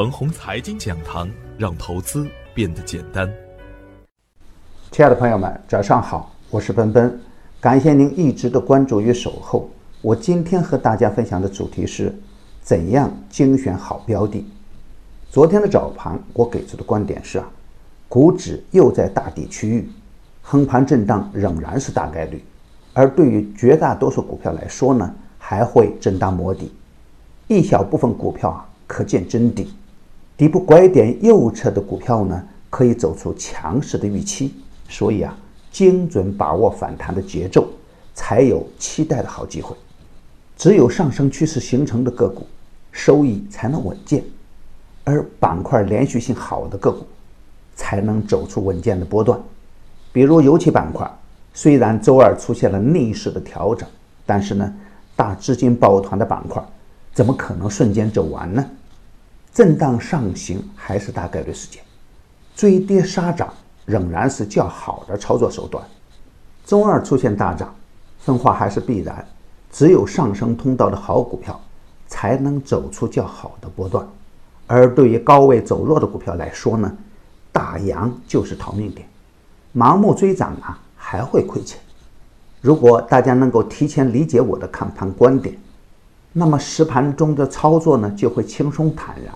腾宏财经讲堂，让投资变得简单。亲爱的朋友们，早上好，我是奔奔，感谢您一直的关注与守候。我今天和大家分享的主题是怎样精选好标的。昨天的早盘，我给出的观点是啊，股指又在大底区域，横盘震荡仍然是大概率，而对于绝大多数股票来说呢，还会震荡摸底，一小部分股票啊。可见真底，底部拐点右侧的股票呢，可以走出强势的预期。所以啊，精准把握反弹的节奏，才有期待的好机会。只有上升趋势形成的个股，收益才能稳健；而板块连续性好的个股，才能走出稳健的波段。比如油气板块，虽然周二出现了逆势的调整，但是呢，大资金抱团的板块，怎么可能瞬间走完呢？震荡上行还是大概率事件，追跌杀涨仍然是较好的操作手段。周二出现大涨，分化还是必然。只有上升通道的好股票，才能走出较好的波段。而对于高位走弱的股票来说呢，大阳就是逃命点，盲目追涨啊还会亏钱。如果大家能够提前理解我的看盘观点。那么实盘中的操作呢，就会轻松坦然。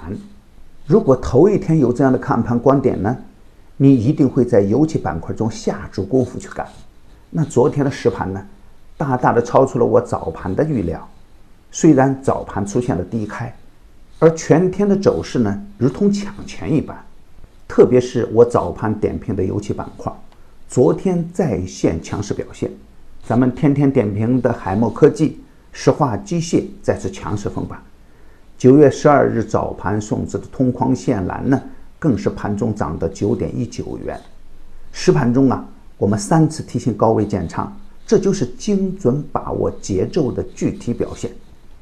如果头一天有这样的看盘观点呢，你一定会在油气板块中下足功夫去干。那昨天的实盘呢，大大的超出了我早盘的预料。虽然早盘出现了低开，而全天的走势呢，如同抢钱一般。特别是我早盘点评的油气板块，昨天再现强势表现。咱们天天点评的海默科技。石化机械再次强势封板，九月十二日早盘送至的通框线蓝呢，更是盘中涨的九点一九元。实盘中啊，我们三次提醒高位建仓，这就是精准把握节奏的具体表现。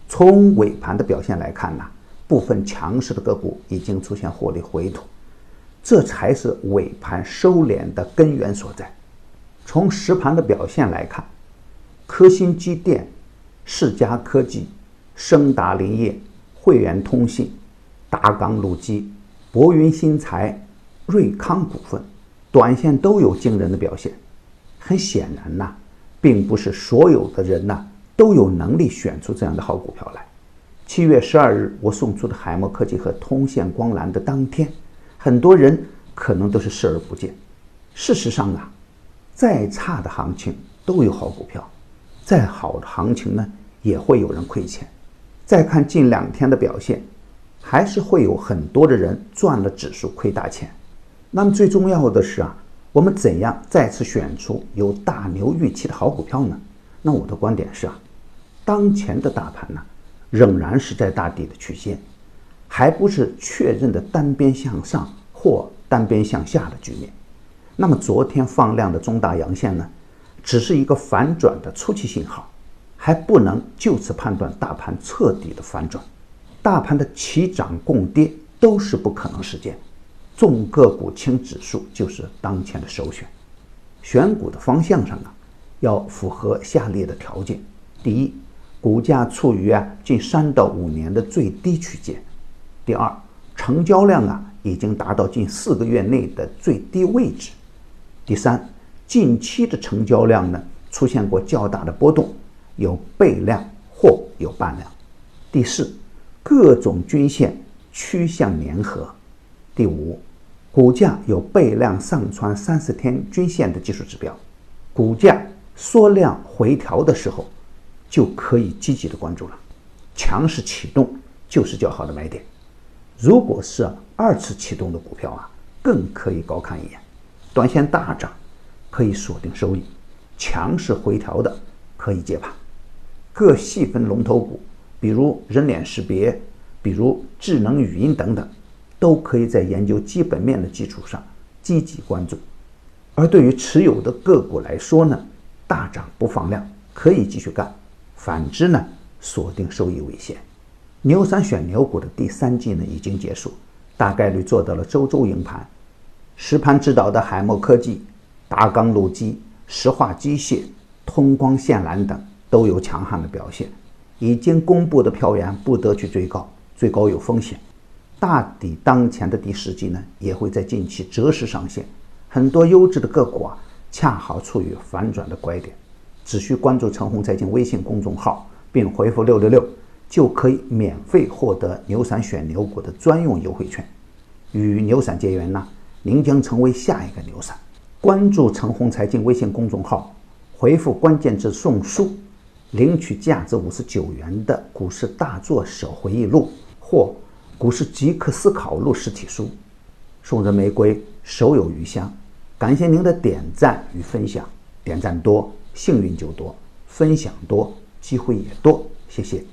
从尾盘的表现来看呢，部分强势的个股已经出现获利回吐，这才是尾盘收敛的根源所在。从实盘的表现来看，科新机电。世嘉科技、升达林业、汇源通信、达港鲁基、博云新材、瑞康股份，短线都有惊人的表现。很显然呐，并不是所有的人呐都有能力选出这样的好股票来。七月十二日我送出的海默科技和通线光缆的当天，很多人可能都是视而不见。事实上啊，再差的行情都有好股票。再好的行情呢，也会有人亏钱。再看近两天的表现，还是会有很多的人赚了指数亏大钱。那么最重要的是啊，我们怎样再次选出有大牛预期的好股票呢？那我的观点是啊，当前的大盘呢，仍然是在大底的曲线，还不是确认的单边向上或单边向下的局面。那么昨天放量的中大阳线呢？只是一个反转的初期信号，还不能就此判断大盘彻底的反转。大盘的齐涨共跌都是不可能实现，重个股轻指数就是当前的首选。选股的方向上啊，要符合下列的条件：第一，股价处于啊近三到五年的最低区间；第二，成交量啊已经达到近四个月内的最低位置；第三。近期的成交量呢，出现过较大的波动，有倍量或有半量。第四，各种均线趋向粘合。第五，股价有倍量上穿三十天均线的技术指标。股价缩量回调的时候，就可以积极的关注了。强势启动就是较好的买点。如果是二次启动的股票啊，更可以高看一眼。短线大涨。可以锁定收益，强势回调的可以接盘。各细分龙头股，比如人脸识别，比如智能语音等等，都可以在研究基本面的基础上积极关注。而对于持有的个股来说呢，大涨不放量可以继续干，反之呢，锁定收益为先。牛三选牛股的第三季呢已经结束，大概率做到了周周赢盘。实盘指导的海默科技。达钢路基、石化机械、通光线缆等都有强悍的表现，已经公布的票源不得去追高，追高有风险。大抵当前的第十季呢，也会在近期择时上线。很多优质的个股啊，恰好处于反转的拐点，只需关注陈红财经微信公众号，并回复六六六，就可以免费获得牛散选牛股的专用优惠券。与牛散结缘呢，您将成为下一个牛散。关注陈红财经微信公众号，回复关键字送书，领取价值五十九元的股市大作手回忆录或股市即刻思考录实体书，送人玫瑰，手有余香。感谢您的点赞与分享，点赞多，幸运就多；分享多，机会也多。谢谢。